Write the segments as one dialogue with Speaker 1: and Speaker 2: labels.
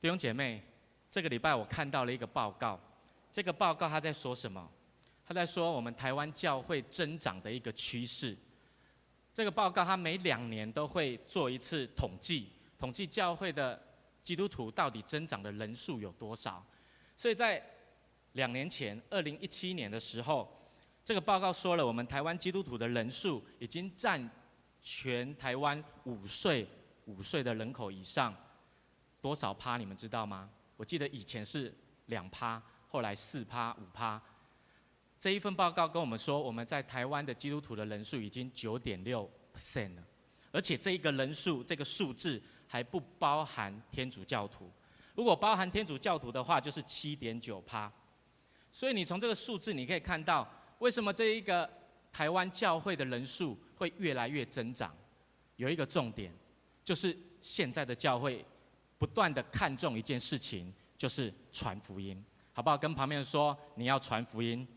Speaker 1: 弟兄姐妹，这个礼拜我看到了一个报告，这个报告他在说什么？他在说我们台湾教会增长的一个趋势。这个报告他每两年都会做一次统计，统计教会的基督徒到底增长的人数有多少。所以在两年前，二零一七年的时候，这个报告说了，我们台湾基督徒的人数已经占全台湾五岁五岁的人口以上多少趴？你们知道吗？我记得以前是两趴，后来四趴、五趴。这一份报告跟我们说，我们在台湾的基督徒的人数已经九点六 percent 了，而且这一个人数这个数字还不包含天主教徒。如果包含天主教徒的话，就是七点九趴。所以你从这个数字你可以看到，为什么这一个台湾教会的人数会越来越增长？有一个重点，就是现在的教会不断的看重一件事情，就是传福音，好不好？跟旁边人说，你要传福音。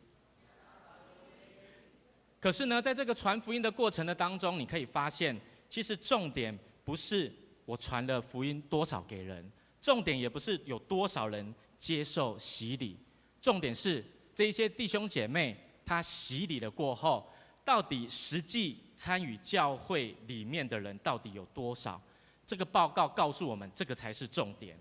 Speaker 1: 可是呢，在这个传福音的过程的当中，你可以发现，其实重点不是我传了福音多少给人，重点也不是有多少人接受洗礼，重点是这一些弟兄姐妹他洗礼了过后，到底实际参与教会里面的人到底有多少？这个报告告诉我们，这个才是重点。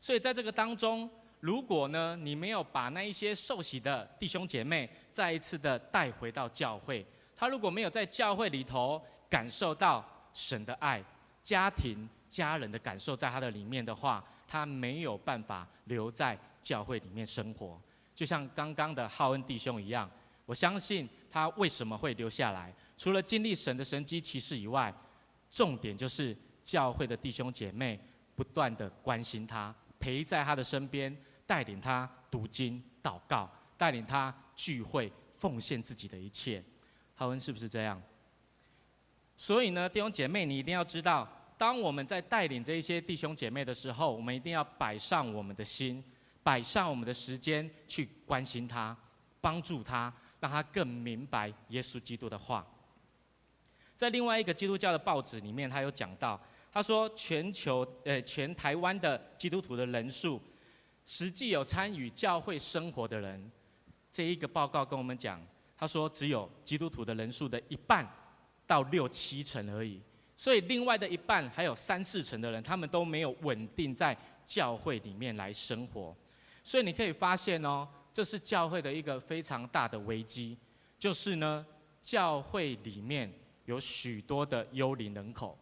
Speaker 1: 所以在这个当中。如果呢，你没有把那一些受洗的弟兄姐妹再一次的带回到教会，他如果没有在教会里头感受到神的爱、家庭、家人的感受在他的里面的话，他没有办法留在教会里面生活。就像刚刚的浩恩弟兄一样，我相信他为什么会留下来，除了经历神的神迹奇事以外，重点就是教会的弟兄姐妹不断的关心他，陪在他的身边。带领他读经、祷告，带领他聚会、奉献自己的一切。浩恩是不是这样？所以呢，弟兄姐妹，你一定要知道，当我们在带领这一些弟兄姐妹的时候，我们一定要摆上我们的心，摆上我们的时间去关心他、帮助他，让他更明白耶稣基督的话。在另外一个基督教的报纸里面，他有讲到，他说全球呃全台湾的基督徒的人数。实际有参与教会生活的人，这一个报告跟我们讲，他说只有基督徒的人数的一半到六七成而已，所以另外的一半还有三四成的人，他们都没有稳定在教会里面来生活，所以你可以发现哦，这是教会的一个非常大的危机，就是呢，教会里面有许多的幽灵人口，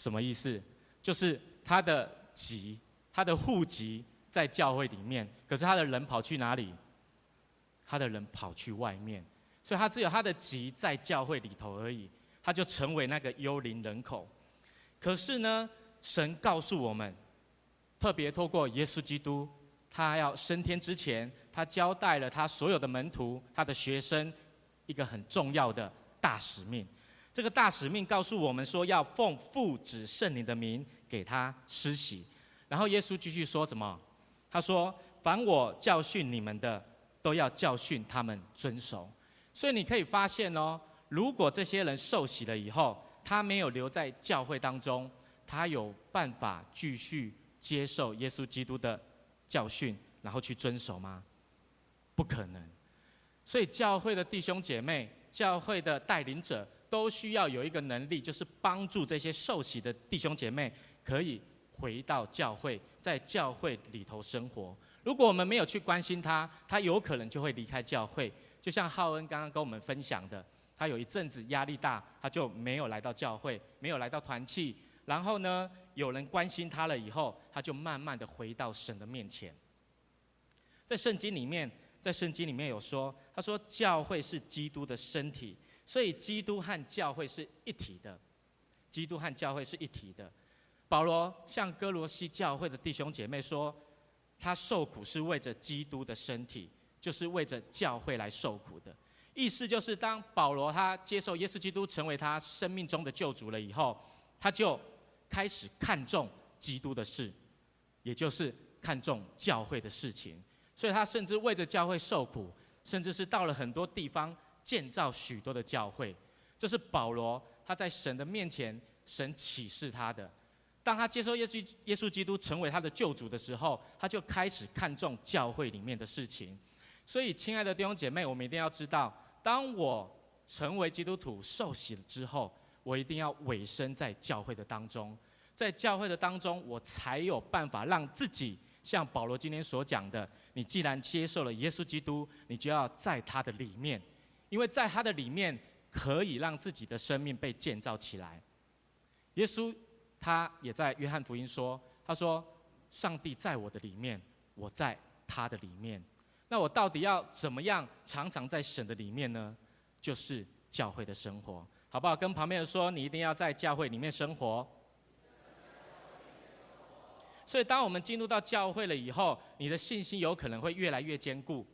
Speaker 1: 什么意思？就是他的籍，他的户籍。在教会里面，可是他的人跑去哪里？他的人跑去外面，所以他只有他的籍在教会里头而已，他就成为那个幽灵人口。可是呢，神告诉我们，特别透过耶稣基督，他要升天之前，他交代了他所有的门徒、他的学生一个很重要的大使命。这个大使命告诉我们说，要奉父子圣灵的名给他施洗。然后耶稣继续说什么？他说：“凡我教训你们的，都要教训他们遵守。”所以你可以发现哦，如果这些人受洗了以后，他没有留在教会当中，他有办法继续接受耶稣基督的教训，然后去遵守吗？不可能。所以教会的弟兄姐妹、教会的带领者，都需要有一个能力，就是帮助这些受洗的弟兄姐妹可以。回到教会，在教会里头生活。如果我们没有去关心他，他有可能就会离开教会。就像浩恩刚刚跟我们分享的，他有一阵子压力大，他就没有来到教会，没有来到团契。然后呢，有人关心他了以后，他就慢慢的回到神的面前。在圣经里面，在圣经里面有说，他说教会是基督的身体，所以基督和教会是一体的。基督和教会是一体的。保罗向哥罗西教会的弟兄姐妹说，他受苦是为着基督的身体，就是为着教会来受苦的。意思就是，当保罗他接受耶稣基督成为他生命中的救主了以后，他就开始看重基督的事，也就是看重教会的事情。所以他甚至为着教会受苦，甚至是到了很多地方建造许多的教会。这是保罗他在神的面前，神启示他的。当他接受耶稣耶稣基督成为他的救主的时候，他就开始看重教会里面的事情。所以，亲爱的弟兄姐妹，我们一定要知道，当我成为基督徒受洗了之后，我一定要委身在教会的当中，在教会的当中，我才有办法让自己像保罗今天所讲的：你既然接受了耶稣基督，你就要在他的里面，因为在他的里面可以让自己的生命被建造起来。耶稣他也在约翰福音说：“他说，上帝在我的里面，我在他的里面。”那我到底要怎么样常常在神的里面呢？就是教会的生活，好不好？跟旁边人说，你一定要在教会里面生活。所以，当我们进入到教会了以后，你的信心有可能会越来越坚固，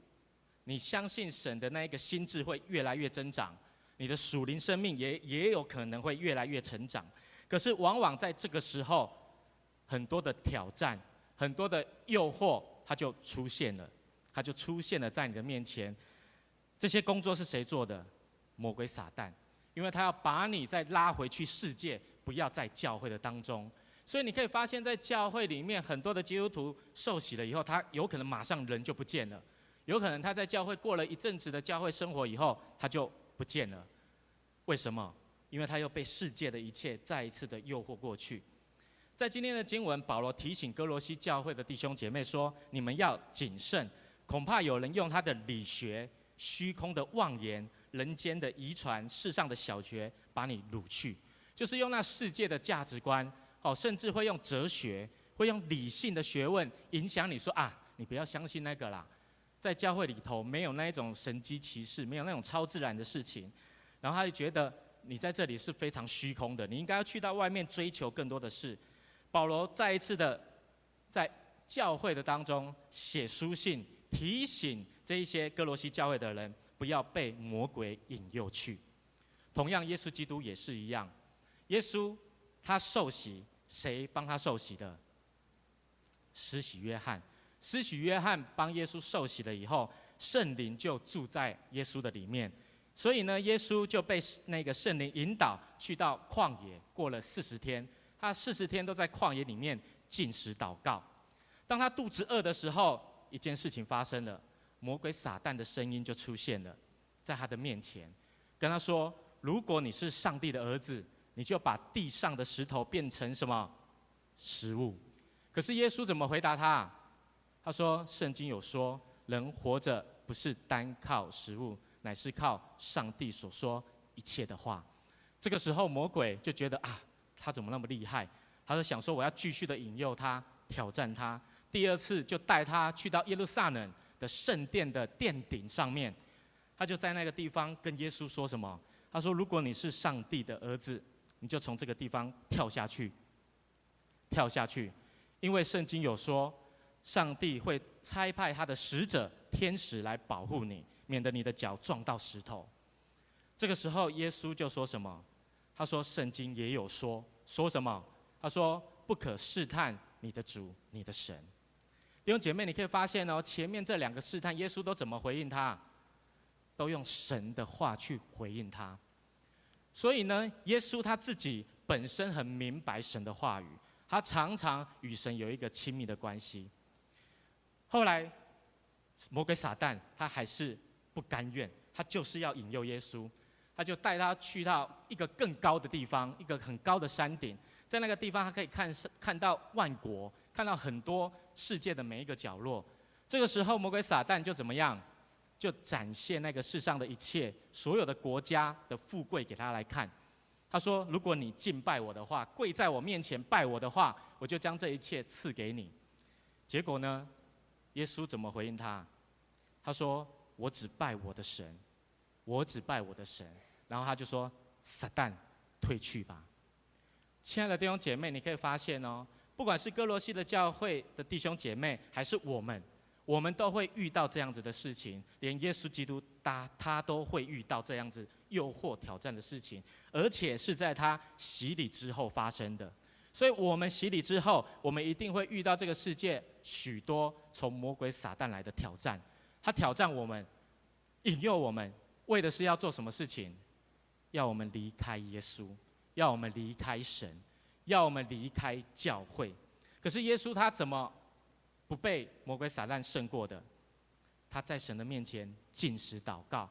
Speaker 1: 你相信神的那一个心智会越来越增长，你的属灵生命也也有可能会越来越成长。可是，往往在这个时候，很多的挑战、很多的诱惑，它就出现了。它就出现了在你的面前，这些工作是谁做的？魔鬼撒旦，因为他要把你再拉回去世界，不要在教会的当中。所以你可以发现，在教会里面，很多的基督徒受洗了以后，他有可能马上人就不见了，有可能他在教会过了一阵子的教会生活以后，他就不见了。为什么？因为他又被世界的一切再一次的诱惑过去。在今天的经文，保罗提醒歌罗西教会的弟兄姐妹说：你们要谨慎。恐怕有人用他的理学、虚空的妄言、人间的遗传、世上的小学，把你掳去，就是用那世界的价值观，哦，甚至会用哲学、会用理性的学问影响你说啊，你不要相信那个啦，在教会里头没有那一种神迹奇事，没有那种超自然的事情，然后他就觉得你在这里是非常虚空的，你应该要去到外面追求更多的事。保罗再一次的在教会的当中写书信。提醒这一些歌罗西教会的人，不要被魔鬼引诱去。同样，耶稣基督也是一样。耶稣他受洗，谁帮他受洗的？施洗约翰。施洗约翰帮耶稣受洗了以后，圣灵就住在耶稣的里面。所以呢，耶稣就被那个圣灵引导去到旷野，过了四十天。他四十天都在旷野里面进食祷告。当他肚子饿的时候，一件事情发生了，魔鬼撒旦的声音就出现了，在他的面前，跟他说：“如果你是上帝的儿子，你就把地上的石头变成什么食物。”可是耶稣怎么回答他？他说：“圣经有说，人活着不是单靠食物，乃是靠上帝所说一切的话。”这个时候，魔鬼就觉得啊，他怎么那么厉害？他就想说：“我要继续的引诱他，挑战他。”第二次就带他去到耶路撒冷的圣殿的殿顶上面，他就在那个地方跟耶稣说什么？他说：“如果你是上帝的儿子，你就从这个地方跳下去，跳下去，因为圣经有说，上帝会差派他的使者天使来保护你，免得你的脚撞到石头。”这个时候，耶稣就说什么？他说：“圣经也有说，说什么？他说不可试探你的主，你的神。”弟兄姐妹，你可以发现哦，前面这两个试探，耶稣都怎么回应他？都用神的话去回应他。所以呢，耶稣他自己本身很明白神的话语，他常常与神有一个亲密的关系。后来，魔鬼撒旦他还是不甘愿，他就是要引诱耶稣，他就带他去到一个更高的地方，一个很高的山顶，在那个地方他可以看看到万国。看到很多世界的每一个角落，这个时候魔鬼撒旦就怎么样？就展现那个世上的一切，所有的国家的富贵给他来看。他说：“如果你敬拜我的话，跪在我面前拜我的话，我就将这一切赐给你。”结果呢？耶稣怎么回应他？他说：“我只拜我的神，我只拜我的神。”然后他就说：“撒旦，退去吧。”亲爱的弟兄姐妹，你可以发现哦。不管是歌罗西的教会的弟兄姐妹，还是我们，我们都会遇到这样子的事情。连耶稣基督他他都会遇到这样子诱惑挑战的事情，而且是在他洗礼之后发生的。所以，我们洗礼之后，我们一定会遇到这个世界许多从魔鬼撒旦来的挑战。他挑战我们，引诱我们，为的是要做什么事情？要我们离开耶稣，要我们离开神。要我们离开教会。可是耶稣他怎么不被魔鬼撒旦胜过的？他在神的面前禁食祷告，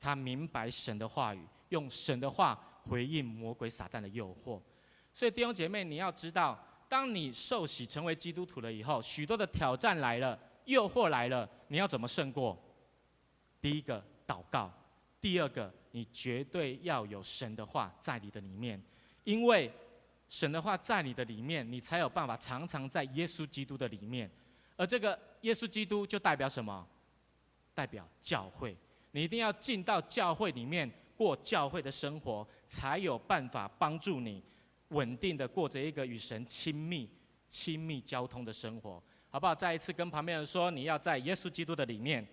Speaker 1: 他明白神的话语，用神的话回应魔鬼撒旦的诱惑。所以弟兄姐妹，你要知道，当你受洗成为基督徒了以后，许多的挑战来了，诱惑来了，你要怎么胜过？第一个祷告，第二个你绝对要有神的话在你的里面，因为神的话在你的里面，你才有办法常常在耶稣基督的里面，而这个耶稣基督就代表什么？代表教会，你一定要进到教会里面过教会的生活，才有办法帮助你稳定的过着一个与神亲密、亲密交通的生活，好不好？再一次跟旁边人说，你要在耶稣基督的里面。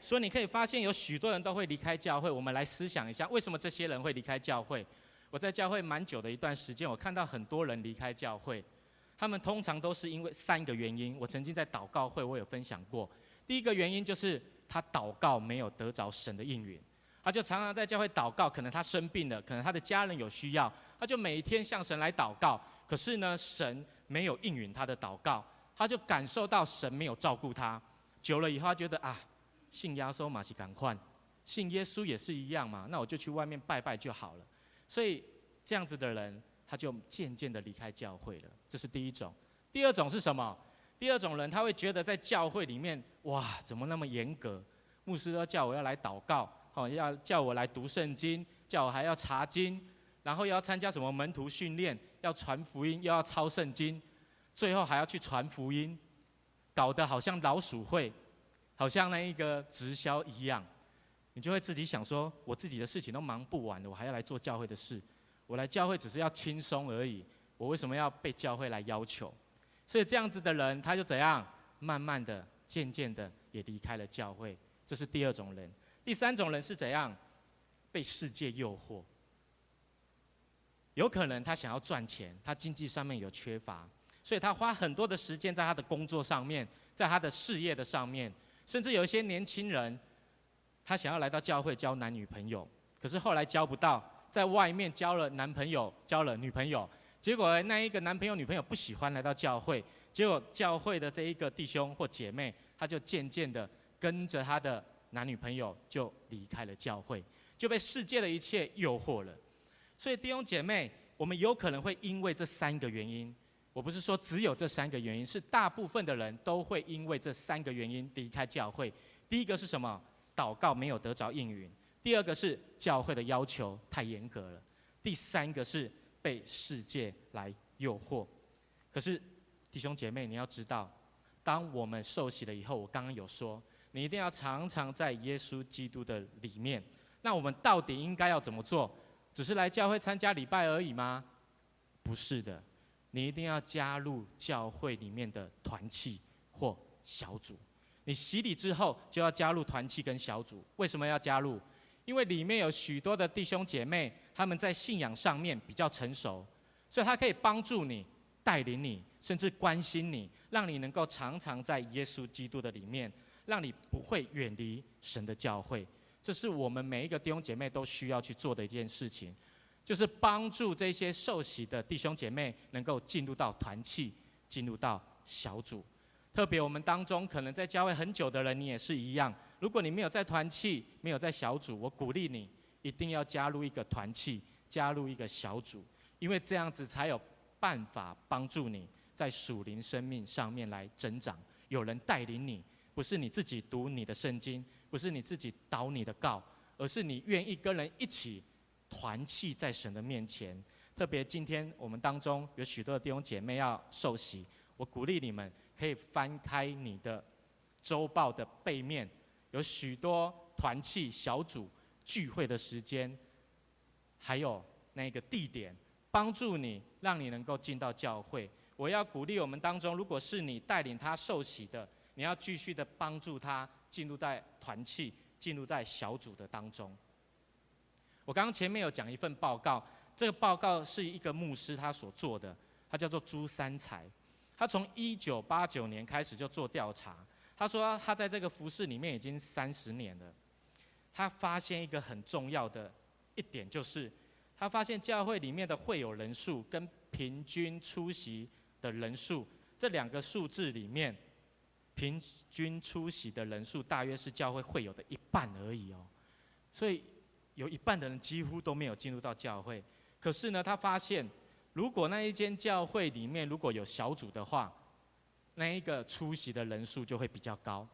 Speaker 1: 所以你可以发现，有许多人都会离开教会。我们来思想一下，为什么这些人会离开教会？我在教会蛮久的一段时间，我看到很多人离开教会。他们通常都是因为三个原因。我曾经在祷告会，我有分享过。第一个原因就是他祷告没有得着神的应允，他就常常在教会祷告。可能他生病了，可能他的家人有需要，他就每一天向神来祷告。可是呢，神没有应允他的祷告，他就感受到神没有照顾他。久了以后，他觉得啊，信耶稣嘛是赶快，信耶稣也是一样嘛，那我就去外面拜拜就好了。所以这样子的人。他就渐渐的离开教会了，这是第一种。第二种是什么？第二种人他会觉得在教会里面，哇，怎么那么严格？牧师都叫我要来祷告，哦，要叫我来读圣经，叫我还要查经，然后又要参加什么门徒训练，要传福音，又要抄圣经，最后还要去传福音，搞得好像老鼠会，好像那一个直销一样。你就会自己想说，我自己的事情都忙不完了，我还要来做教会的事。我来教会只是要轻松而已，我为什么要被教会来要求？所以这样子的人，他就怎样？慢慢的、渐渐的也离开了教会。这是第二种人。第三种人是怎样？被世界诱惑。有可能他想要赚钱，他经济上面有缺乏，所以他花很多的时间在他的工作上面，在他的事业的上面，甚至有一些年轻人，他想要来到教会交男女朋友，可是后来交不到。在外面交了男朋友，交了女朋友，结果那一个男朋友、女朋友不喜欢来到教会，结果教会的这一个弟兄或姐妹，他就渐渐的跟着他的男女朋友就离开了教会，就被世界的一切诱惑了。所以弟兄姐妹，我们有可能会因为这三个原因，我不是说只有这三个原因，是大部分的人都会因为这三个原因离开教会。第一个是什么？祷告没有得着应允。第二个是教会的要求太严格了，第三个是被世界来诱惑。可是弟兄姐妹，你要知道，当我们受洗了以后，我刚刚有说，你一定要常常在耶稣基督的里面。那我们到底应该要怎么做？只是来教会参加礼拜而已吗？不是的，你一定要加入教会里面的团契或小组。你洗礼之后就要加入团契跟小组。为什么要加入？因为里面有许多的弟兄姐妹，他们在信仰上面比较成熟，所以他可以帮助你、带领你，甚至关心你，让你能够常常在耶稣基督的里面，让你不会远离神的教会。这是我们每一个弟兄姐妹都需要去做的一件事情，就是帮助这些受洗的弟兄姐妹能够进入到团契，进入到小组。特别我们当中可能在教会很久的人，你也是一样。如果你没有在团契，没有在小组，我鼓励你一定要加入一个团契，加入一个小组，因为这样子才有办法帮助你在属灵生命上面来增长。有人带领你，不是你自己读你的圣经，不是你自己祷你的告，而是你愿意跟人一起团契在神的面前。特别今天我们当中有许多的弟兄姐妹要受洗，我鼓励你们可以翻开你的周报的背面。有许多团契小组聚会的时间，还有那个地点，帮助你，让你能够进到教会。我要鼓励我们当中，如果是你带领他受洗的，你要继续的帮助他进入在团契、进入在小组的当中。我刚刚前面有讲一份报告，这个报告是一个牧师他所做的，他叫做朱三才，他从一九八九年开始就做调查。他说：“他在这个服事里面已经三十年了，他发现一个很重要的一点，就是他发现教会里面的会友人数跟平均出席的人数这两个数字里面，平均出席的人数大约是教会会有的一半而已哦。所以有一半的人几乎都没有进入到教会。可是呢，他发现如果那一间教会里面如果有小组的话，那一个出席的人数就会比较高，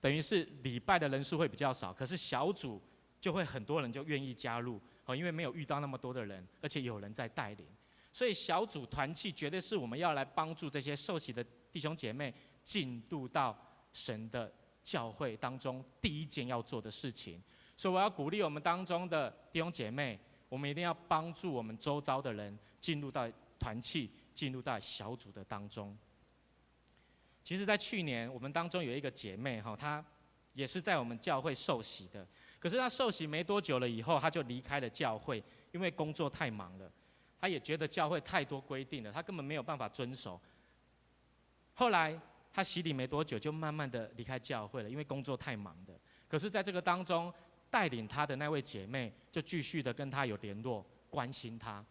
Speaker 1: 等于是礼拜的人数会比较少，可是小组就会很多人就愿意加入哦，因为没有遇到那么多的人，而且有人在带领，所以小组团契绝对是我们要来帮助这些受洗的弟兄姐妹进入到神的教会当中第一件要做的事情。所以我要鼓励我们当中的弟兄姐妹，我们一定要帮助我们周遭的人进入到团契，进入到小组的当中。其实，在去年，我们当中有一个姐妹哈，她也是在我们教会受洗的。可是她受洗没多久了以后，她就离开了教会，因为工作太忙了。她也觉得教会太多规定了，她根本没有办法遵守。后来他洗礼没多久，就慢慢的离开教会了，因为工作太忙的。可是，在这个当中，带领他的那位姐妹就继续的跟他有联络，关心他。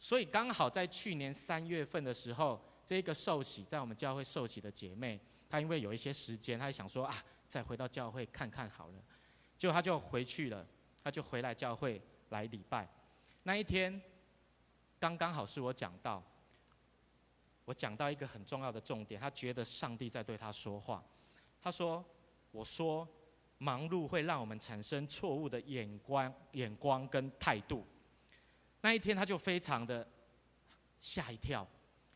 Speaker 1: 所以刚好在去年三月份的时候。这个受洗在我们教会受洗的姐妹，她因为有一些时间，她就想说啊，再回到教会看看好了，结果她就回去了，她就回来教会来礼拜。那一天，刚刚好是我讲到，我讲到一个很重要的重点，他觉得上帝在对他说话。他说：“我说，忙碌会让我们产生错误的眼光、眼光跟态度。”那一天，他就非常的吓一跳。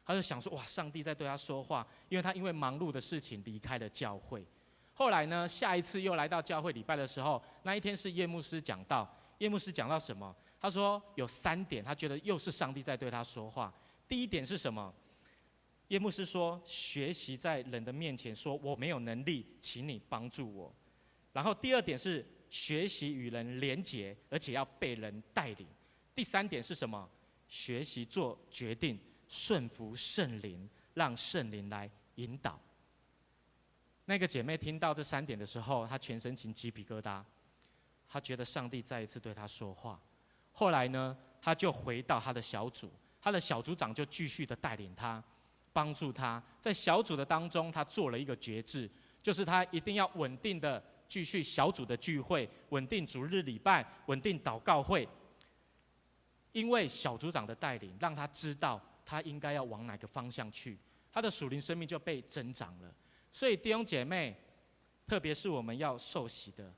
Speaker 1: 他就想说：“哇，上帝在对他说话，因为他因为忙碌的事情离开了教会。后来呢，下一次又来到教会礼拜的时候，那一天是叶牧师讲道。叶牧师讲到什么？他说有三点，他觉得又是上帝在对他说话。第一点是什么？叶牧师说：学习在人的面前说我没有能力，请你帮助我。然后第二点是学习与人连结，而且要被人带领。第三点是什么？学习做决定。”顺服圣灵，让圣灵来引导。那个姐妹听到这三点的时候，她全身起鸡皮疙瘩，她觉得上帝再一次对她说话。后来呢，她就回到她的小组，她的小组长就继续的带领她，帮助他。在小组的当中，他做了一个决志，就是他一定要稳定的继续小组的聚会，稳定主日礼拜，稳定祷告会。因为小组长的带领，让他知道。他应该要往哪个方向去？他的属灵生命就被增长了。所以弟兄姐妹，特别是我们要受洗的，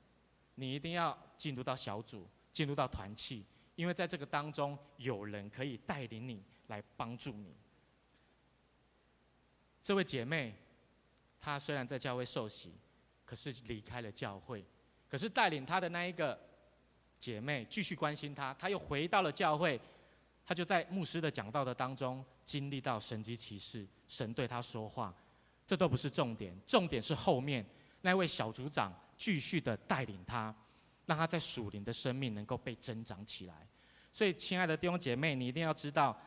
Speaker 1: 你一定要进入到小组，进入到团契，因为在这个当中有人可以带领你，来帮助你。这位姐妹，她虽然在教会受洗，可是离开了教会，可是带领她的那一个姐妹继续关心她，她又回到了教会。她就在牧师的讲道的当中经历到神迹奇事，神对她说话，这都不是重点，重点是后面那位小组长继续的带领她，让她在属灵的生命能够被增长起来。所以，亲爱的弟兄姐妹，你一定要知道，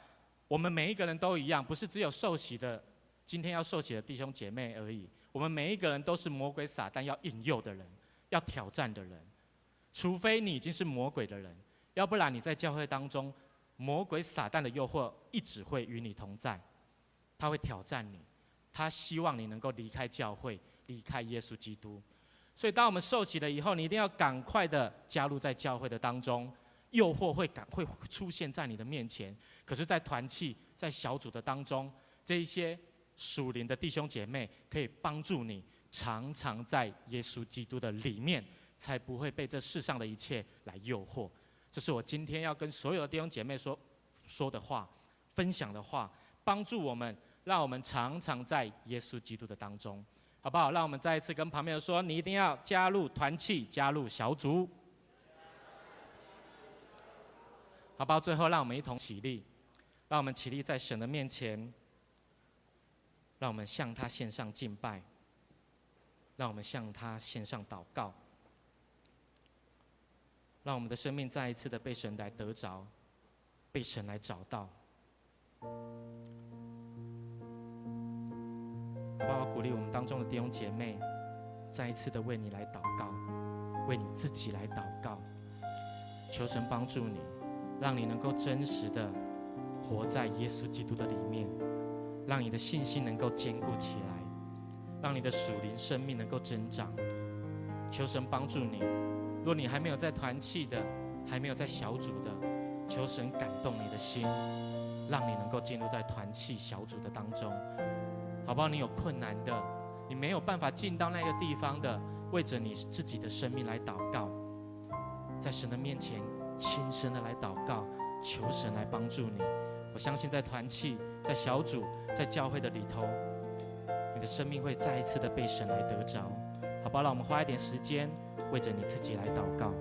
Speaker 1: 我们每一个人都一样，不是只有受洗的，今天要受洗的弟兄姐妹而已。我们每一个人都是魔鬼撒旦要引诱的人，要挑战的人。除非你已经是魔鬼的人，要不然你在教会当中。魔鬼撒旦的诱惑一直会与你同在，他会挑战你，他希望你能够离开教会，离开耶稣基督。所以，当我们受洗了以后，你一定要赶快的加入在教会的当中。诱惑会赶会出现在你的面前，可是，在团契、在小组的当中，这一些属灵的弟兄姐妹可以帮助你，常常在耶稣基督的里面，才不会被这世上的一切来诱惑。这是我今天要跟所有的弟兄姐妹说说的话，分享的话，帮助我们，让我们常常在耶稣基督的当中，好不好？让我们再一次跟旁边人说，你一定要加入团契，加入小组，好不好？最后，让我们一同起立，让我们起立在神的面前，让我们向他献上敬拜，让我们向他献上祷告。让我们的生命再一次的被神来得着，被神来找到。好不好？鼓励我们当中的弟兄姐妹，再一次的为你来祷告，为你自己来祷告，求神帮助你，让你能够真实的活在耶稣基督的里面，让你的信心能够坚固起来，让你的属灵生命能够增长。求神帮助你。若你还没有在团契的，还没有在小组的，求神感动你的心，让你能够进入在团契小组的当中，好不好？你有困难的，你没有办法进到那个地方的，为着你自己的生命来祷告，在神的面前轻声的来祷告，求神来帮助你。我相信在团契、在小组、在教会的里头，你的生命会再一次的被神来得着，好不好？让我们花一点时间，为着你自己来祷告。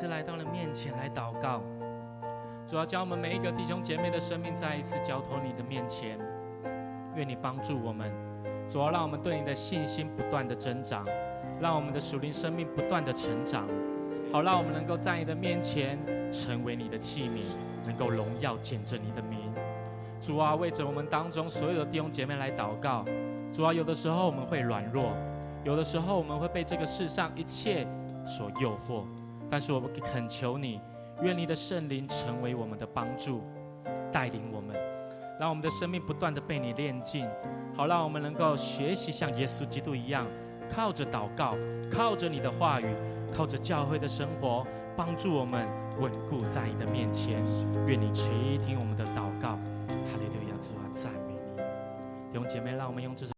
Speaker 1: 次来到了面前来祷告。主啊，将我们每一个弟兄姐妹的生命再一次交托你的面前，愿你帮助我们。主啊，让我们对你的信心不断的增长，让我们的属灵生命不断的成长，好让我们能够在你的面前成为你的器皿，能够荣耀见证你的名。主啊，为着我们当中所有的弟兄姐妹来祷告。主啊，有的时候我们会软弱，有的时候我们会被这个世上一切所诱惑。但是我们恳求你，愿你的圣灵成为我们的帮助，带领我们，让我们的生命不断的被你炼净，好让我们能够学习像耶稣基督一样，靠着祷告，靠着你的话语，靠着教会的生活，帮助我们稳固在你的面前。愿你垂听我们的祷告，哈利路亚，主啊，赞美你，弟兄姐妹，让我们用这首。